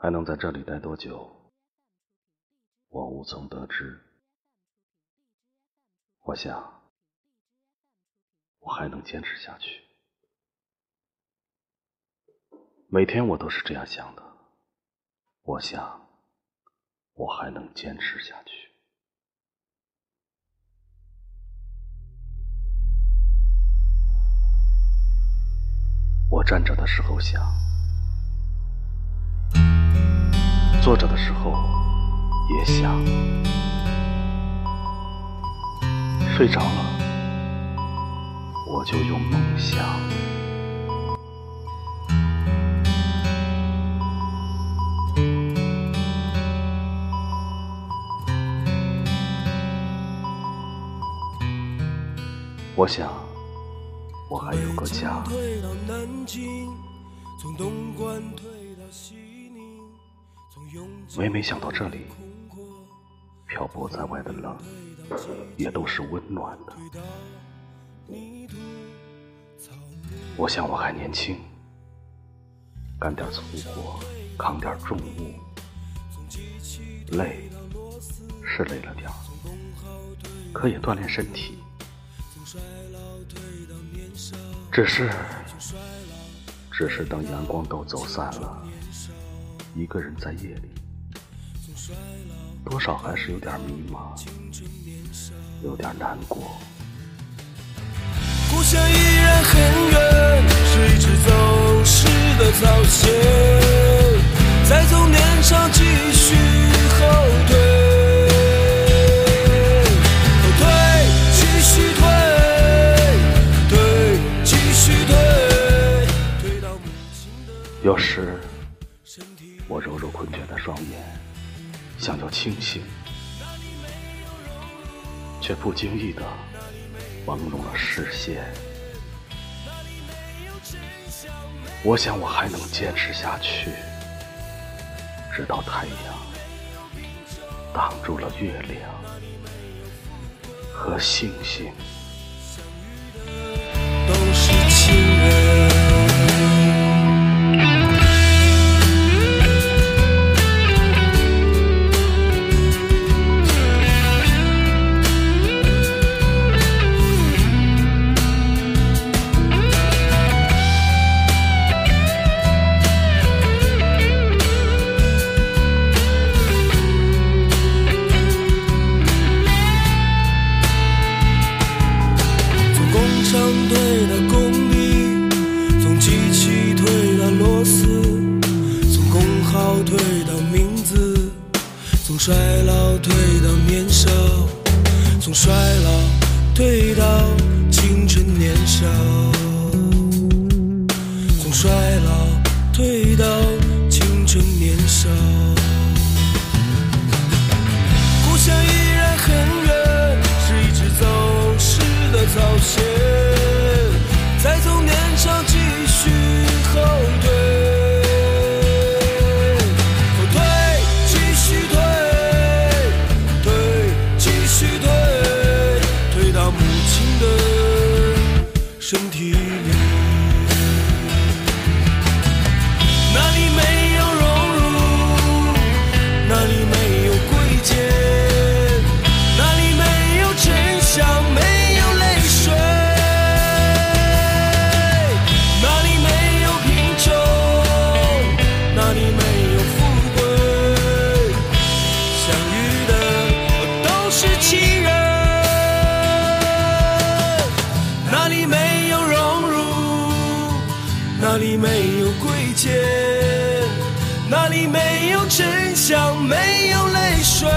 还能在这里待多久，我无从得知。我想，我还能坚持下去。每天我都是这样想的。我想，我还能坚持下去。我站着的时候想。坐着的时候也想，睡着了我就有梦想。我想，我还有个家。每每想到这里，漂泊在外的冷，也都是温暖的。我想我还年轻，干点粗活，扛点重物，累是累了点，可也锻炼身体。只是，只是等阳光都走散了。一个人在夜里，多少还是有点迷茫，有点难过。故乡依然很远，是一直走失的草鞋，在终点上继续后退，后退，继续退，退，继续退，退到母亲的有时。我揉揉困倦的双眼，想要清醒，却不经意的朦胧了视线。我想我还能坚持下去，直到太阳挡住了月亮和星星。从退到工地，从机器退到螺丝，从工号退到名字，从衰老退到年少，从衰老退到青春年少，从衰老退到青春年少。故乡依然很远，是一只走失的草鞋。在走哪里没有贵贱？哪里没有真相？没有泪水？